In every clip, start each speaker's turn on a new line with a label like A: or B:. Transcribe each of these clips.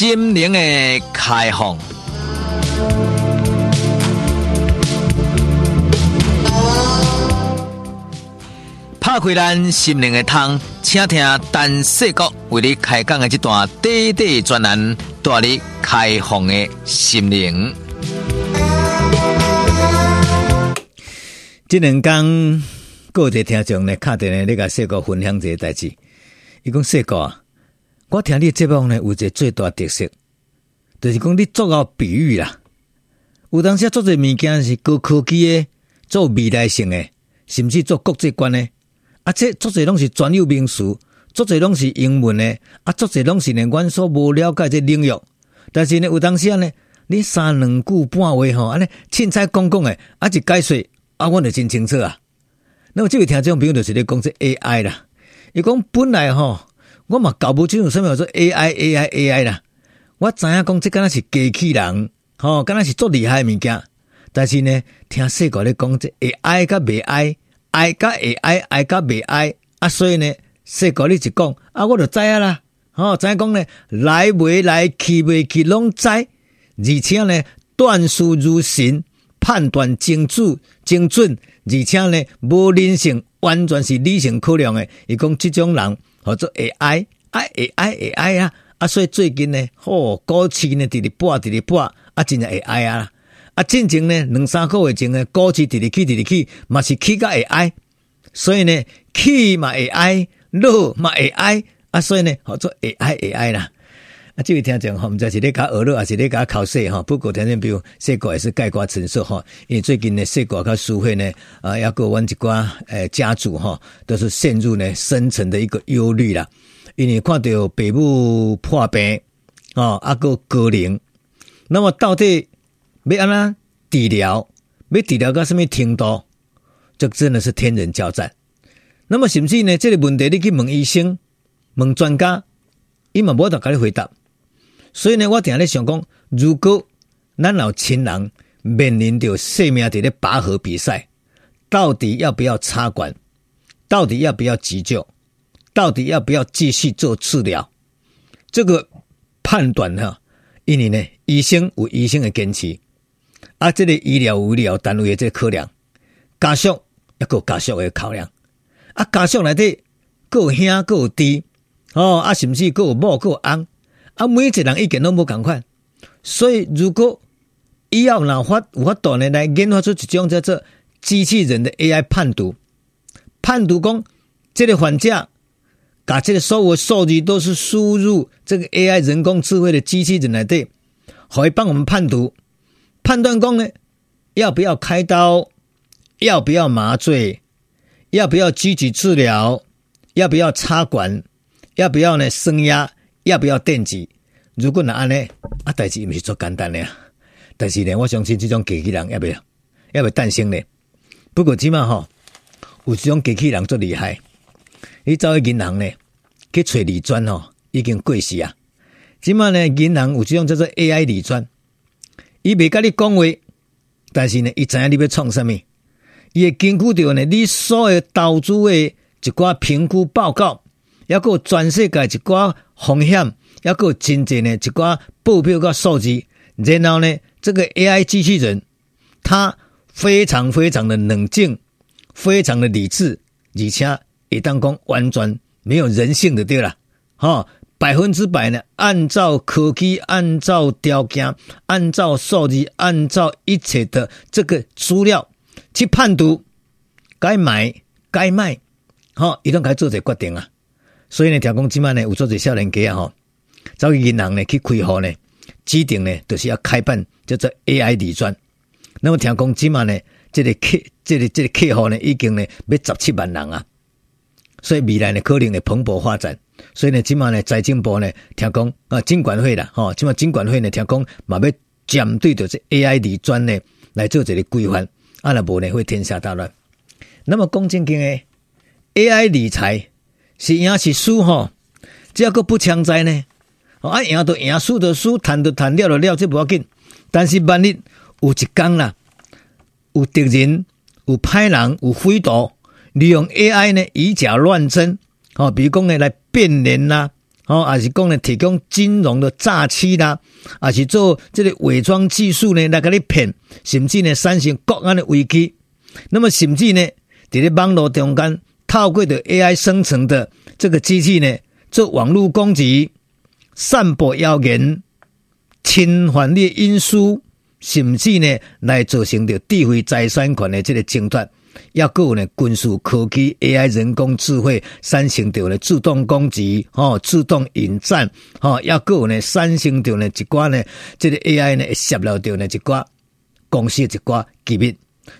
A: 心灵的开放，拍开咱心灵的窗，请听陈世国为你开讲的这段短短专栏，带你开放的心灵。
B: 这两天，各位听众呢，卡电呢，你甲世国分享这个代志。伊讲世国啊，我听你节目呢，有一个最大特色，就是讲你做个比喻啦。有当时做这物件是高科技的，做未来性的，甚至做国际观的。啊，这做这拢是专有名词，做这拢是英文的。啊，做这拢是连，阮所无了解这领域。但是呢，有当时呢，你三两句半话吼，安尼凊彩讲讲的，啊，一解说啊，阮就真清楚啊。那么这位听众朋友就是咧讲这 AI 啦。伊讲本来吼，我嘛搞不清楚什么叫做 AI AI AI 啦。我知影讲这敢若是机器人，吼，敢若是足厉害的物件。但是呢，听世国咧讲这 AI 甲未 AI，AI 甲 AI，AI 甲未 AI，啊，所以呢，世国你一讲啊，我就知影啦。吼，知影讲呢，来未来去未去拢知，而且呢，断事如神，判断精准精准，而且呢，无人性。完全是理性考量的，伊讲这种人或者 AI，啊 AI AI 啊，啊所以最近呢，吼股市呢直直播直直播，啊真正 AI 啊，啊进前呢两三个月前呢股市直直起直直起，嘛是起甲 AI，所以呢起嘛 AI，落嘛 AI，啊所以呢或者 AI AI 啦。啊，这位听众哈，毋知是咧甲学乐，还是咧甲考试哈？不过听众朋友，世国也是概括陈述哈。因为最近呢，世国甲书会呢，啊，抑个阮一寡诶家族哈，都是陷入呢深层的一个忧虑啦。因为看到爸母破病，啊，抑个高龄，那么到底要安怎治疗？要治疗到什么程度？这真的是天人交战。那么甚至呢？这个问题你去问医生、问专家，伊嘛无得甲你回答。所以呢，我定咧想讲，如果咱老亲人面临着性命伫咧拔河比赛，到底要不要插管？到底要不要急救？到底要不要继续做治疗？这个判断哈，因为呢，医生有医生的坚持，啊，这个医疗有医疗单位的这个考量，家属也有家属的考量，啊，家属内底各有兄各有弟，哦，啊，甚至各有某各有翁。啊，每一个人意见拢无共款，所以如果医药哪法有法度呢，来研发出一种叫做机器人的 AI 判读，判读讲这个患者，把这个所有数据都是输入这个 AI 人工智慧的机器人来对，可以帮我们判读，判断讲呢，要不要开刀，要不要麻醉，要不要积极治疗，要不要插管，要不要呢升压。要不要电击？如果那安呢？啊，代志毋是做简单的，但是呢，我相信这种机器人要不要，要不要诞生呢？不过即码吼，有这种机器人最厉害。你走去银行呢，去找理专吼，已经过时啊。即码呢，银行有这种叫做 AI 理专，伊未甲你讲话，但是呢，伊知影你要创什么，伊会根据着呢，你所有投资的一寡评估报告。要个全世界一寡风险，要个真正的一寡报表个数据，然后呢，这个 AI 机器人，它非常非常的冷静，非常的理智，而且也当讲完全没有人性的对了，哈，百分之百呢，按照科技，按照条件，按照数据，按照一切的这个资料去判读，该买该卖，哈，一旦该做这决定啊。所以呢，听讲即摆呢，有做者少年家，吼，走去银行呢去开户呢，指定呢、就是要开办叫做 AI 理专。那么听讲即摆呢，这个客，这个这个客户呢，已经呢要十七万人啊。所以未来呢，可能会蓬勃发展。所以呢，即摆呢，财政部呢，听讲啊，金管会啦，吼，即摆金管会呢，听讲嘛要针对着这 AI 理专呢来做一个规范，啊，若无呢会天下大乱。那么讲正经诶，AI 理财。是赢是输吼，只要个不强在呢，啊赢就赢，输就输，谈就谈，了就了，这不要紧。但是万一有一天啦，有敌人、有歹人、有匪徒利用 AI 呢以假乱真，哦，比如讲呢来变脸啦，哦，还是讲呢提供金融的诈欺啦，还是做这个伪装技术呢来给你骗，甚至呢产生国安的危机。那么甚至呢，在咧网络中间透过的 AI 生成的这个机器呢，做网络攻击、散播谣言、侵犯你隐私，甚至呢来造成着智慧财产权的这个争夺。也阁有呢，军事科技 AI 人工智慧产生着呢自动攻击，吼，自动引战，吼，也阁有呢产生着呢一寡呢，这个 AI 呢泄露着呢一寡公司一寡机密，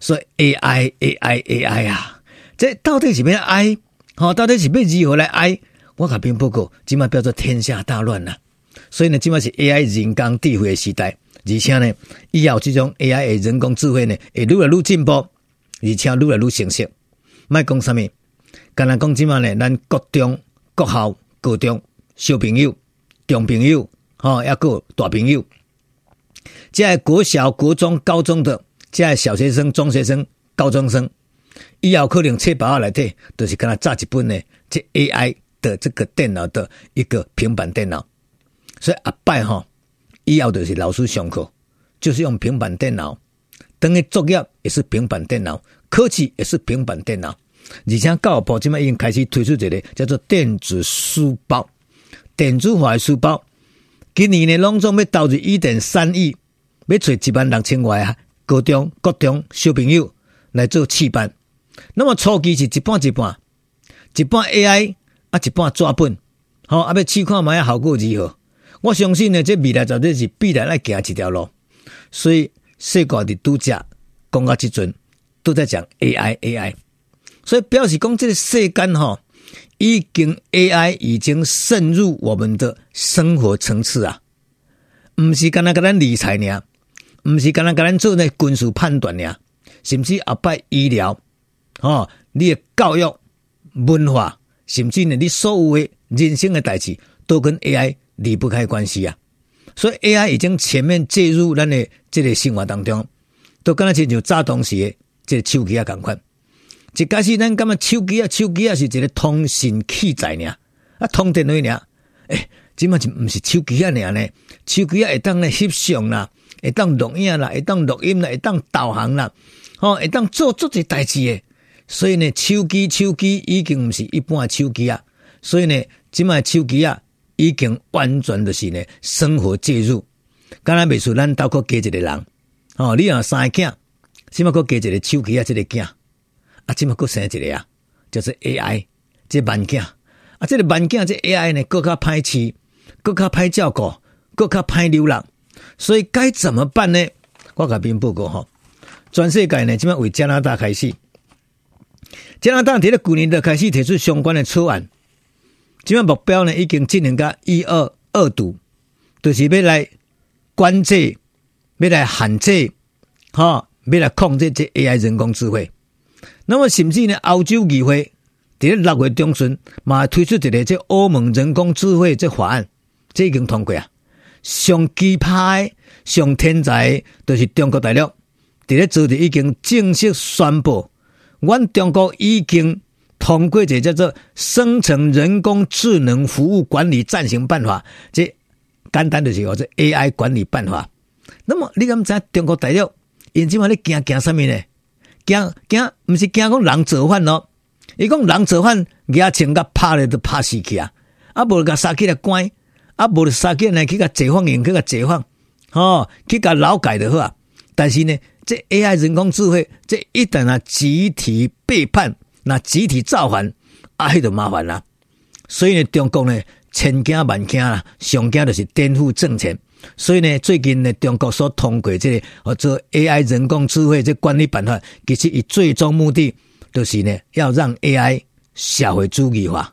B: 所以 AI AI AI 啊，这到底是要爱，吼，到底是要如何来爱？我甲兵报告，即马叫做天下大乱呐，所以呢，即马是 AI 人工智慧的时代，而且呢，以后这种 AI 的人工智慧呢，会愈来愈进步。而且愈来愈成熟，莫讲啥物，干那讲即嘛呢？咱国中、国校、高中小朋友、中朋友，吼，抑阁大朋友，即个国小、国中、高中的，即个小学生、中学生、高中生，以后可能册包内底，都是跟他炸一本呢，即 AI 的这个电脑的一个平板电脑，所以阿拜吼，以后就是老师上课，就是用平板电脑。等于作业也是平板电脑，考试也是平板电脑。而且教育部今麦已经开始推出一个叫做电子书包、电子化的书包。今年呢，拢总要投入一点三亿，要找一万六千外啊，高中、国中小朋友来做试班。那么初期是一半一半，一半 AI 啊，一半纸本。好，啊要试看觅效果如何？我相信呢，这未来绝对是必然来行一条路，所以。世界的都假讲到即阵都在讲 AI AI，所以表示讲这个世间哈，已经 AI 已经渗入我们的生活层次啊，毋是干那甲咱理财尔，毋是干那甲咱做那军事判断尔，甚至后摆医疗，哦，你的教育、文化，甚至呢你所有的人生的代志，都跟 AI 离不开关系啊。所以 AI 已经全面介入咱的这个生活当中，都敢若亲像早当时的这个手机啊共款。一开始咱感觉手机啊，手机啊是一个通信器材尔，啊通电话尔。诶，即嘛就毋是手机啊尔呢？手机啊会当咧翕相啦，会当录影啦，会当录音啦，会当导航啦，吼，会当做足这代志诶。所以呢，手机手机已经毋是一般的手机啊。所以呢，即卖手机啊。已经完全就是呢生活介入，刚才未说咱包括加一个人，哦，你若三个囝，起码阁加一个手机啊，这个囝，啊，即卖阁生一个啊，就是 AI，这万囝，啊，这个万囝，这 AI 呢，阁较歹饲，阁较歹照顾，阁较歹流浪，所以该怎么办呢？我甲兵报告吼，全世界呢，即卖为加拿大开始，加拿大伫咧旧年就开始提出相关的草案。即个目标呢，已经进行到一二二度，就是要来管制，要来限制，哈，要来控制这 AI 人工智慧。那么甚至呢，欧洲议会在六月中旬嘛推出一个这欧盟人工智慧这法案，这已经通过啊。上奇葩、上天才，都是中国大陆，伫咧昨日已经正式宣布，阮中国已经。通过一个叫做《生成人工智能服务管理暂行办法》，这简单就是叫做 AI 管理办法。那么你敢知中国大陆因今嘛咧惊惊什么呢？惊惊，不是惊讲人造反咯？伊讲人造反，牙枪甲拍咧都拍死去啊！啊，无甲杀起来关，啊，无杀起来去甲解放营去甲解放，哦，去甲劳改的好啊。但是呢，这 AI 人工智慧，这一旦啊集体背叛。那集体造反，啊，迄就麻烦啦。所以呢，中国呢，千惊万惊啦，上惊就是颠覆政权。所以呢，最近呢，中国所通过这个或者 AI 人工智慧这管理办法，其实以最终目的就是呢，要让 AI 社会主义化，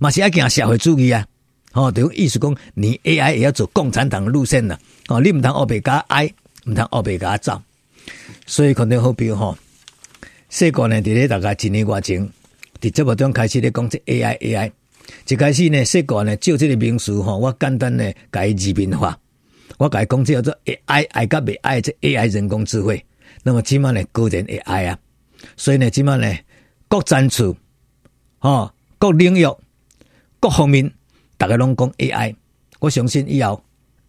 B: 嘛是要讲社会主义啊。哦，等于意思讲，你 AI 也要走共产党的路线了。哦，你唔通欧北加 I，唔通欧北加造。所以可能好比吼。世界呢，伫咧大概一年外前，伫节目中开始咧讲这 AI AI。一开始呢，世界呢，就这个名词吼，我简单呢改字面化，我改讲即叫做 AI，爱甲未爱这 AI 人工智慧。那么起码呢，个人 AI 啊，所以呢，起码呢，各战处，吼，各领域，各方面大家拢讲 AI，我相信以后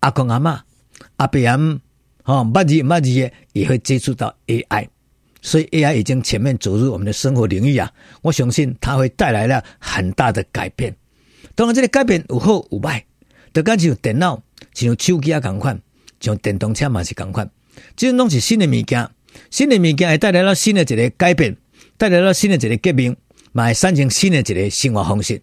B: 阿公阿嬷、阿伯阿姆，哦，捌字捌字嘅也会接触到 AI，所以 AI 已经全面走入我们的生活领域啊！我相信它会带来了很大的改变。当然，这个改变有好有坏，就敢像电脑、像手机啊同款，像电动车嘛是同款，这种拢是新的物件，新的物件会带来了新的一个改变，带来了新的一个革命，嘛会产生新的一个生活方式。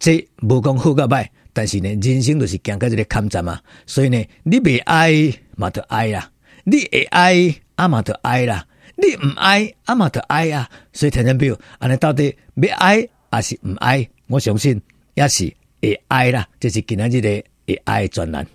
B: 这无讲好甲歹，但是呢，人生就是行到这个坎站嘛。所以呢，你未爱嘛就爱啦，你会爱啊嘛就爱啦，你唔爱啊嘛就爱啊。所以听众朋友，安尼到底要爱还是唔爱？我相信也是会爱啦。这是今仔日的会爱专栏。